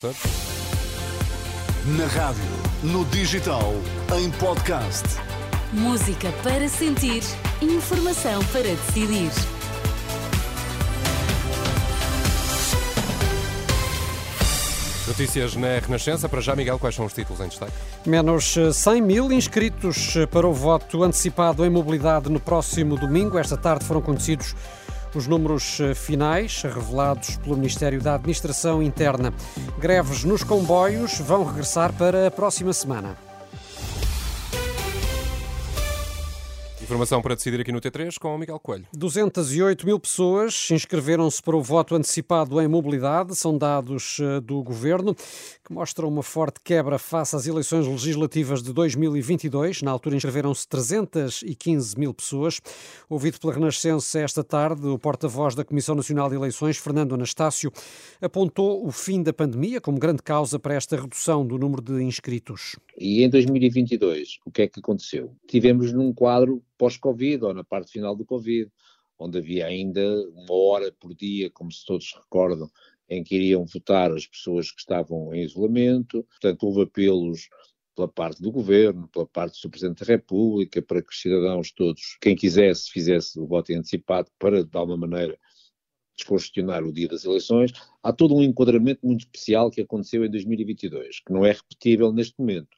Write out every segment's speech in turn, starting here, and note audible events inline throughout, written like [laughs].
Na rádio, no digital, em podcast. Música para sentir, informação para decidir. Notícias na Renascença. Para já, Miguel, quais são os títulos em destaque? Menos 100 mil inscritos para o voto antecipado em mobilidade no próximo domingo. Esta tarde foram conhecidos os números finais revelados pelo Ministério da Administração Interna. Greves nos comboios vão regressar para a próxima semana. Informação para decidir aqui no T3 com o Miguel Coelho. 208 mil pessoas inscreveram-se para o voto antecipado em mobilidade. São dados eh, do governo que mostram uma forte quebra face às eleições legislativas de 2022. Na altura inscreveram-se 315 mil pessoas. Ouvido pela Renascença esta tarde, o porta-voz da Comissão Nacional de Eleições, Fernando Anastácio, apontou o fim da pandemia como grande causa para esta redução do número de inscritos. E em 2022, o que é que aconteceu? Tivemos num quadro pós-Covid, ou na parte final do Covid, onde havia ainda uma hora por dia, como se todos recordam, em que iriam votar as pessoas que estavam em isolamento. Portanto, houve apelos pela parte do governo, pela parte do Presidente da República, para que os cidadãos todos, quem quisesse, fizesse o voto antecipado para, de alguma maneira, descongestionar o dia das eleições. Há todo um enquadramento muito especial que aconteceu em 2022, que não é repetível neste momento.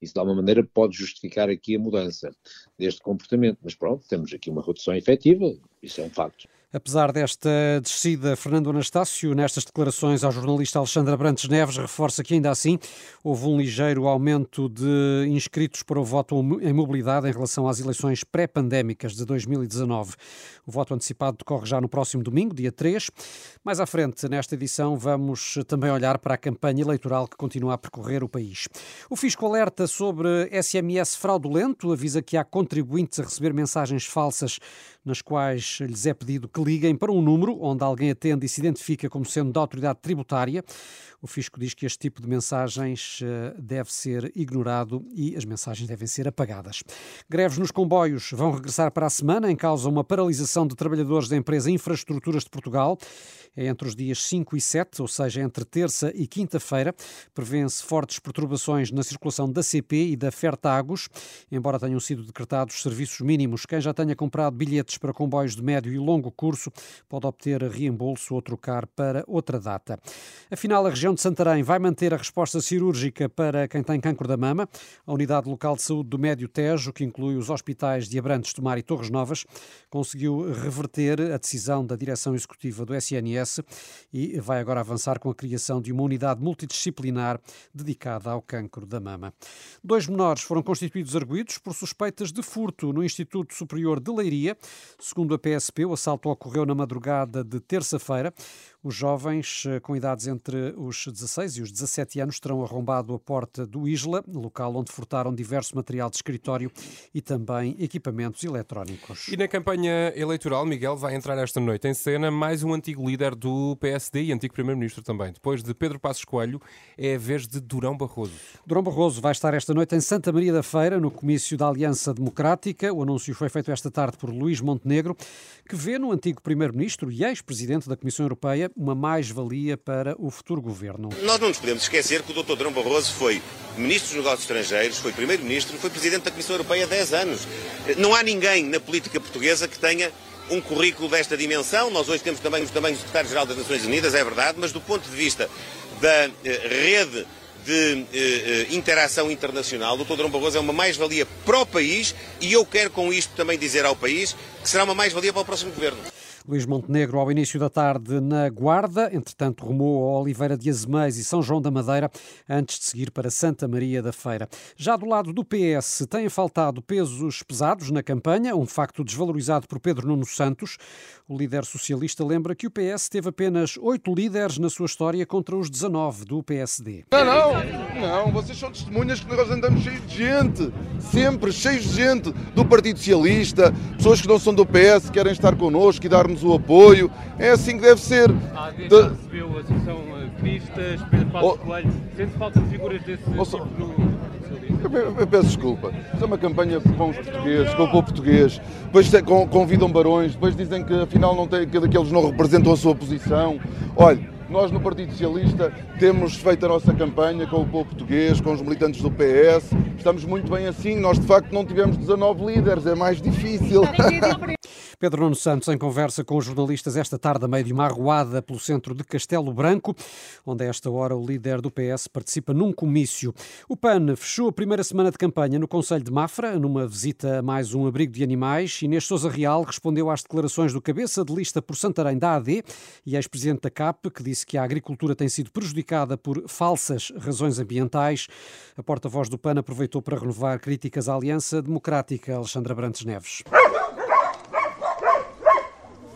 Isso, de alguma maneira, pode justificar aqui a mudança deste comportamento. Mas pronto, temos aqui uma redução efetiva, isso é um facto. Apesar desta descida, Fernando Anastácio, nestas declarações ao jornalista Alexandra Brantes Neves, reforça que ainda assim houve um ligeiro aumento de inscritos para o voto em mobilidade em relação às eleições pré-pandémicas de 2019. O voto antecipado decorre já no próximo domingo, dia 3. Mais à frente, nesta edição, vamos também olhar para a campanha eleitoral que continua a percorrer o país. O Fisco alerta sobre SMS fraudulento, avisa que há contribuintes a receber mensagens falsas nas quais lhes é pedido que liguem para um número onde alguém atende e se identifica como sendo da autoridade tributária. O fisco diz que este tipo de mensagens eh, deve ser ignorado e as mensagens devem ser apagadas. Greves nos comboios vão regressar para a semana, em causa uma paralisação de trabalhadores da empresa Infraestruturas de Portugal. É entre os dias 5 e 7, ou seja, entre terça e quinta-feira. Prevêem-se fortes perturbações na circulação da CP e da Fertagos, embora tenham sido decretados serviços mínimos. Quem já tenha comprado bilhetes para comboios de médio e longo curso pode obter reembolso ou trocar para outra data. Afinal, a região de Santarém vai manter a resposta cirúrgica para quem tem cancro da mama. A Unidade Local de Saúde do Médio Tejo, que inclui os hospitais de Abrantes do Mar e Torres Novas, conseguiu reverter a decisão da direção executiva do SNS e vai agora avançar com a criação de uma unidade multidisciplinar dedicada ao cancro da mama. Dois menores foram constituídos arguídos por suspeitas de furto no Instituto Superior de Leiria. Segundo a PSP, o assalto ocorreu na madrugada de terça-feira. Os jovens eh, com idades entre os 16 e os 17 anos terão arrombado a porta do Isla, local onde furtaram diverso material de escritório e também equipamentos eletrónicos. E na campanha eleitoral, Miguel, vai entrar esta noite em cena mais um antigo líder do PSD e antigo Primeiro-Ministro também. Depois de Pedro Passos Coelho, é a vez de Durão Barroso. Durão Barroso vai estar esta noite em Santa Maria da Feira, no comício da Aliança Democrática. O anúncio foi feito esta tarde por Luís Montenegro, que vê no antigo Primeiro-Ministro e ex-presidente da Comissão Europeia uma mais-valia para o futuro governo. Nós não nos podemos esquecer que o Dr. Drão Barroso foi Ministro dos Negócios Estrangeiros, foi Primeiro-Ministro, foi Presidente da Comissão Europeia há 10 anos. Não há ninguém na política portuguesa que tenha um currículo desta dimensão. Nós hoje temos também, também o Secretário-Geral das Nações Unidas, é verdade, mas do ponto de vista da eh, rede de eh, eh interação internacional, o Dr. Drão Barroso é uma mais-valia para o país e eu quero com isto também dizer ao país que será uma mais-valia para o próximo governo. Luís Montenegro ao início da tarde na Guarda, entretanto rumou a Oliveira de Azeméis e São João da Madeira, antes de seguir para Santa Maria da Feira. Já do lado do PS, têm faltado pesos pesados na campanha, um facto desvalorizado por Pedro Nuno Santos. O líder socialista lembra que o PS teve apenas oito líderes na sua história contra os 19 do PSD. Não, não, não, vocês são testemunhas que nós andamos cheios de gente, sempre cheios de gente do Partido Socialista, pessoas que não são do PS querem estar connosco e dar-nos darmos o apoio. É assim que deve ser. Há de... recebeu a Associação Cristas, Pedro Passos oh. Coelho. Sente falta de figuras desse oh, tipo no... Eu, eu peço desculpa. Isto é uma campanha com os portugueses, com o povo português. Depois convidam barões, depois dizem que afinal não tem, que aqueles não representam a sua posição. Olha, Nós no Partido Socialista temos feito a nossa campanha com o povo português, com os militantes do PS. Estamos muito bem assim. Nós de facto não tivemos 19 líderes, é mais difícil. Pedro Nuno Santos em conversa com os jornalistas esta tarde a meio de uma arruada pelo centro de Castelo Branco, onde a esta hora o líder do PS participa num comício. O PAN fechou a primeira semana de campanha no Conselho de Mafra, numa visita a mais um abrigo de animais. Inês Sousa Real respondeu às declarações do cabeça de lista por Santarém da AD e ex-presidente da CAP, que disse que a agricultura tem sido prejudicada por falsas razões ambientais. A porta-voz do PAN aproveitou para renovar críticas à Aliança Democrática, Alexandra Brantes Neves.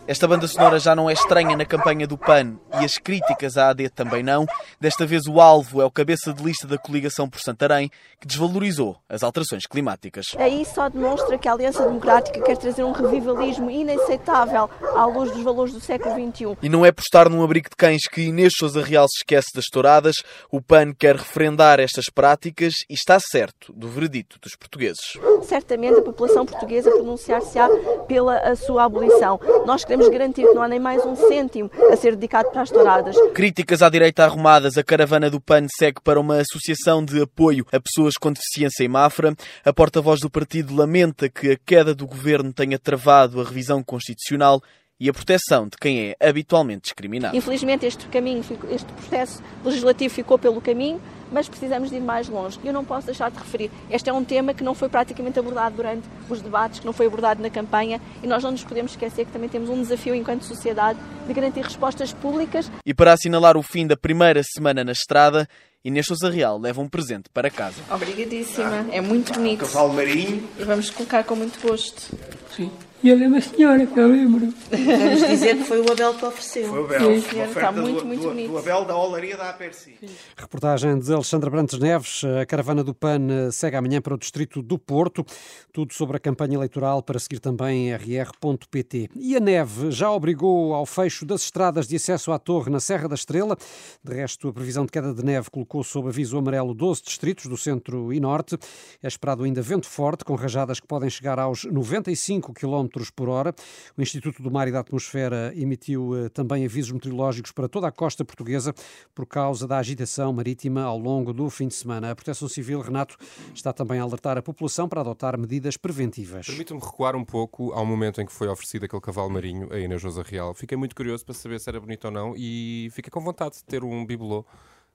Esta banda sonora já não é estranha na campanha do PAN e as críticas à AD também não. Desta vez o alvo é o cabeça de lista da coligação por Santarém, que desvalorizou as alterações climáticas. Aí só demonstra que a Aliança Democrática quer trazer um revivalismo inaceitável à luz dos valores do século XXI. E não é por estar num abrigo de cães que Inês Sousa Real se esquece das touradas. O PAN quer referendar estas práticas e está certo do veredito dos portugueses. Certamente a população portuguesa pronunciar-se-á pela a sua abolição. Nós queremos garantir que não há nem mais um cêntimo a ser dedicado para as touradas. Críticas à direita arrumadas, a caravana do PAN segue para uma associação de apoio a pessoas com deficiência em Mafra. A porta-voz do partido lamenta que a queda do governo tenha travado a revisão constitucional e a proteção de quem é habitualmente discriminado. Infelizmente este caminho, este processo legislativo ficou pelo caminho, mas precisamos de ir mais longe. Eu não posso deixar de referir. Este é um tema que não foi praticamente abordado durante os debates, que não foi abordado na campanha, e nós não nos podemos esquecer que também temos um desafio enquanto sociedade de garantir respostas públicas. E para assinalar o fim da primeira semana na estrada, Inês Sousa Real leva um presente para casa. Obrigadíssima, é muito bonito. Cavalo marinho. E vamos colocar com muito gosto. Sim. E ela é uma senhora, que eu lembro. Vamos dizer que foi o Abel que ofereceu. Foi o Abel. Sim, está muito, muito do, bonito. do Abel da Olaria da Aperci. Reportagem de Alexandra Brantes Neves. A caravana do PAN segue amanhã para o distrito do Porto. Tudo sobre a campanha eleitoral para seguir também em rr.pt. E a neve já obrigou ao fecho das estradas de acesso à torre na Serra da Estrela. De resto, a previsão de queda de neve colocou sob aviso amarelo 12 distritos do centro e norte. É esperado ainda vento forte, com rajadas que podem chegar aos 95 km por hora. O Instituto do Mar e da Atmosfera emitiu eh, também avisos meteorológicos para toda a costa portuguesa por causa da agitação marítima ao longo do fim de semana. A Proteção Civil, Renato, está também a alertar a população para adotar medidas preventivas. Permite-me recuar um pouco ao momento em que foi oferecido aquele cavalo marinho a Inês Rosa Real. Fiquei muito curioso para saber se era bonito ou não e fiquei com vontade de ter um bibelô.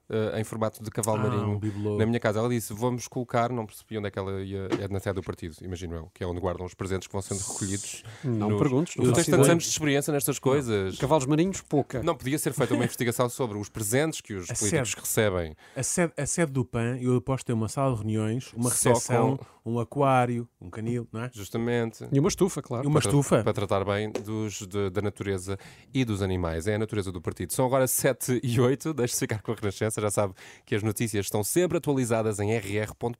Uh, em formato de cavalo Ah, marinho um na minha casa. Ela disse: Vamos colocar, não percebi onde é que ela ia, é na sede do partido, imagino eu, que é onde guardam os presentes que vão sendo recolhidos. Não nos- perguntes, não Tu tens tantos anos de experiência nestas coisas. Cavalos marinhos, pouca. Não podia ser feita uma [laughs] investigação sobre os presentes que os A políticos sede. recebem. A sede, a sede do PAN, eu aposto tem uma sala de reuniões, uma recepção, um aquário, um canil, não é? Justamente. E uma estufa, claro. E uma para tra- estufa. Para tratar bem dos, de- da natureza e dos animais. É a natureza do partido. São agora 7 e 8. Deixe-se ficar com a Renascença. Já sabe que as notícias estão sempre atualizadas em rr.pt.